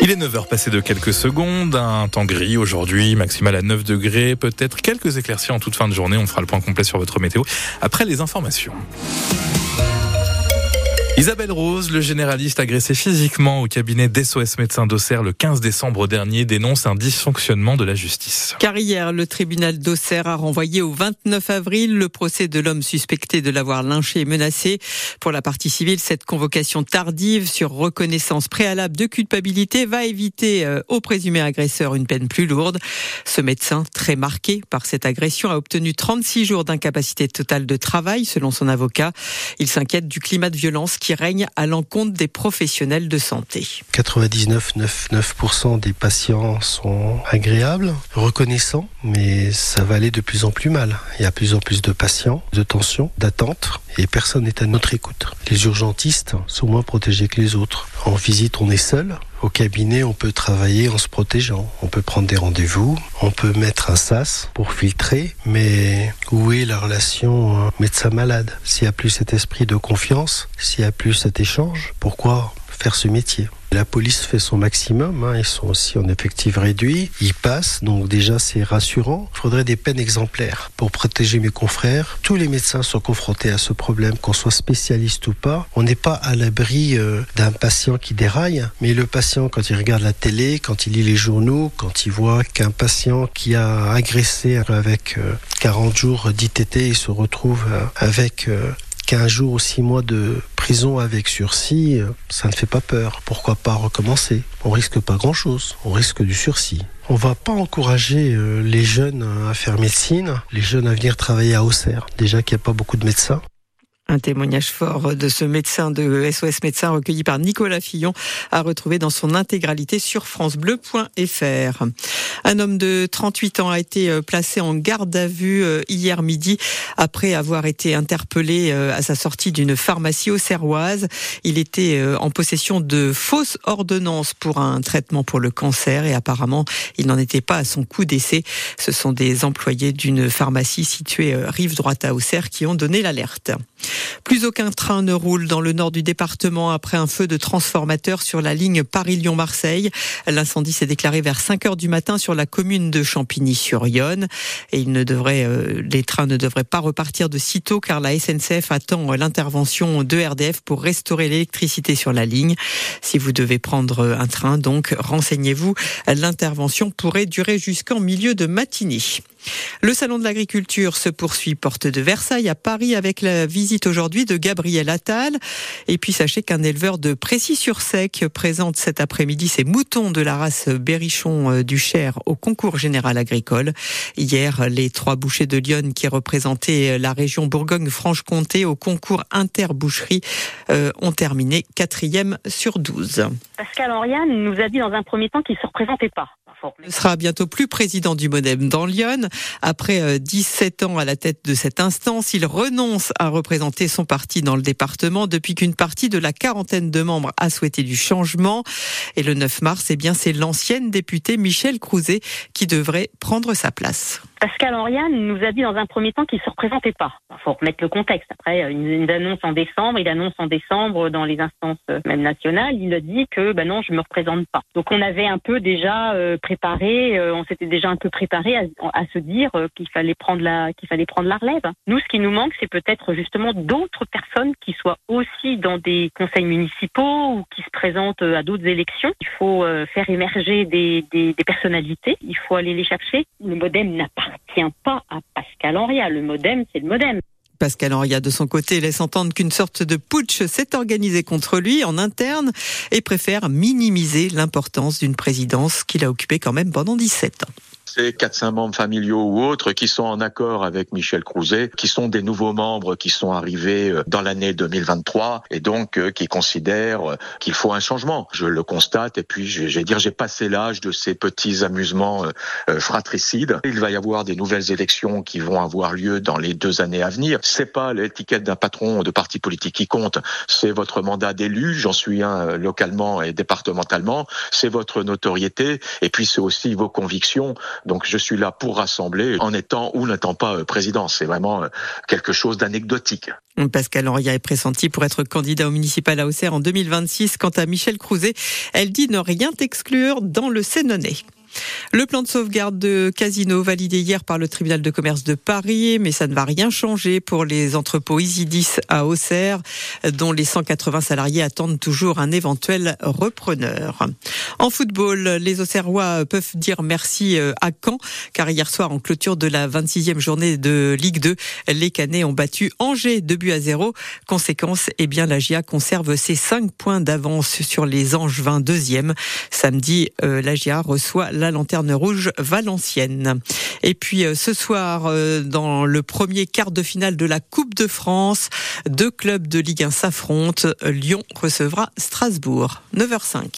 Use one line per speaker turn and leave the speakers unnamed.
Il est 9h passé de quelques secondes, un temps gris aujourd'hui, maximal à 9 degrés, peut-être quelques éclaircies en toute fin de journée. On fera le point complet sur votre météo après les informations. Isabelle Rose, le généraliste agressé physiquement au cabinet d'SOS Médecins d'Auxerre le 15 décembre dernier, dénonce un dysfonctionnement de la justice.
Car hier, le tribunal d'Auxerre a renvoyé au 29 avril le procès de l'homme suspecté de l'avoir lynché et menacé. Pour la partie civile, cette convocation tardive sur reconnaissance préalable de culpabilité va éviter euh, au présumé agresseur une peine plus lourde. Ce médecin, très marqué par cette agression, a obtenu 36 jours d'incapacité totale de travail, selon son avocat. Il s'inquiète du climat de violence qui qui règne à l'encontre des professionnels de santé.
99,99% des patients sont agréables, reconnaissants, mais ça va aller de plus en plus mal. Il y a de plus en plus de patients, de tensions, d'attentes, et personne n'est à notre écoute. Les urgentistes sont moins protégés que les autres. En visite, on est seul. Au cabinet, on peut travailler en se protégeant. On peut prendre des rendez-vous. On peut mettre un sas pour filtrer. Mais où est la relation médecin-malade? S'il n'y a plus cet esprit de confiance, s'il n'y a plus cet échange, pourquoi faire ce métier? La police fait son maximum, hein. ils sont aussi en effectif réduit, ils passent, donc déjà c'est rassurant. Il faudrait des peines exemplaires pour protéger mes confrères. Tous les médecins sont confrontés à ce problème, qu'on soit spécialiste ou pas. On n'est pas à l'abri euh, d'un patient qui déraille, mais le patient quand il regarde la télé, quand il lit les journaux, quand il voit qu'un patient qui a agressé avec 40 euh, jours d'ITT, il se retrouve euh, avec 15 jours ou 6 mois de prison avec sursis, euh, ça ne fait pas peur. Pourquoi pas recommencer? On risque pas grand-chose, on risque du sursis. On va pas encourager euh, les jeunes à faire médecine, les jeunes à venir travailler à Auxerre. Déjà qu'il n'y a pas beaucoup de médecins.
Un témoignage fort de ce médecin de SOS Médecins recueilli par Nicolas Fillon à retrouver dans son intégralité sur francebleu.fr. Un homme de 38 ans a été euh, placé en garde à vue euh, hier midi après avoir été interpellé euh, à sa sortie d'une pharmacie au Serroise. Il était en possession de fausses ordonnances pour un traitement pour le cancer et apparemment il n'en était pas à son coup d'essai. Ce sont des employés d'une pharmacie située rive droite à Auxerre qui ont donné l'alerte. Plus aucun train ne roule dans le nord du département après un feu de transformateur sur la ligne Paris-Lyon-Marseille. L'incendie s'est déclaré vers 5 heures du matin sur la commune de Champigny-sur-Yonne et il ne devrait, euh, les trains ne devraient pas repartir de sitôt car la SNCF attend l'intervention de RDF pour restaurer l'électricité sur la ligne. Si vous devez prendre un train, donc renseignez-vous. L'intervention pourrait durer jusqu'en milieu de matinée. Le salon de l'agriculture se poursuit porte de Versailles à Paris avec la visite aujourd'hui de Gabriel Attal. Et puis sachez qu'un éleveur de Précy-sur-Sec présente cet après-midi ses moutons de la race Berrichon euh, du Cher au concours général agricole. Hier, les trois bouchers de Lyon qui représentaient la région Bourgogne-Franche-Comté au concours interboucherie euh, ont terminé quatrième sur 12.
Pascal Henriane nous a dit dans un premier temps qu'il ne se représentait pas.
Il sera bientôt plus président du Modem dans Lyon. Après 17 euh, ans à la tête de cette instance, il renonce à représenter son parti dans le département depuis qu'une partie de la quarantaine de membres a souhaité du changement. Et le 9 mars, eh bien, c'est l'ancienne députée Michel Crouzet qui devrait prendre sa place.
Pascal Henriane nous a dit dans un premier temps qu'il ne se représentait pas. Il faut remettre le contexte. Après, une, annonce en décembre, il annonce en décembre dans les instances euh, même nationales, il a dit que ben non, je me représente pas. Donc on avait un peu déjà euh, euh, on s'était déjà un peu préparé à, se dire qu'il fallait prendre la qu'il fallait prendre la relève. Nous, ce qui nous manque, c'est peut-être justement d'autres personnes qui soient aussi dans des conseils municipaux ou qui se présentent à d'autres élections. Il faut faire émerger des, personnalités. Il faut aller les chercher. Le MoDem n'a pas tient pas à Pascal Henria. Le modem, c'est le modem.
Pascal Henria, de son côté, laisse entendre qu'une sorte de putsch s'est organisé contre lui en interne et préfère minimiser l'importance d'une présidence qu'il a occupée quand même pendant 17 ans
c'est quatre cinq membres familiaux ou autres qui sont en accord avec Michel Crouzet, qui sont des nouveaux membres qui sont arrivés euh, dans l'année 2023 et donc euh, qui considèrent euh, qu'il faut un changement. Je le constate et puis je vais j'ai passé l'âge de ces petits amusements fratricides. Il va y avoir des nouvelles élections qui vont avoir lieu dans les deux années à venir. C'est pas l'étiquette d'un patron de parti politique qui compte, c'est votre mandat d'élu. J'en suis un localement et départementalement. C'est votre notoriété et puis c'est aussi vos convictions Donc je suis là pour rassembler en étant ou n'étant pas président. C'est vraiment quelque chose d'anecdotique.
Pascal Henriat est pressenti pour être candidat au municipal à Auxerre en 2026. Quant à Michel Crouzet, elle dit ne rien exclure dans le Sénonais. Le plan de sauvegarde de Casino validé hier par le tribunal de commerce de Paris, mais ça ne va rien changer pour les entrepôts Isidis à Auxerre, dont les 180 salariés attendent toujours un éventuel repreneur. En football, les Auxerrois peuvent dire merci euh, à Caen, car hier soir, en clôture de la 26e journée de Ligue 2, les Canets ont battu Angers 2 buts à 0. Conséquence, eh bien, la GIA conserve ses 5 points d'avance sur les Angevins deuxième. Samedi, euh, la GIA reçoit la lanterne rouge valencienne. Et puis euh, ce soir, euh, dans le premier quart de finale de la Coupe de France, deux clubs de Ligue 1 s'affrontent. Lyon recevra Strasbourg. 9h05.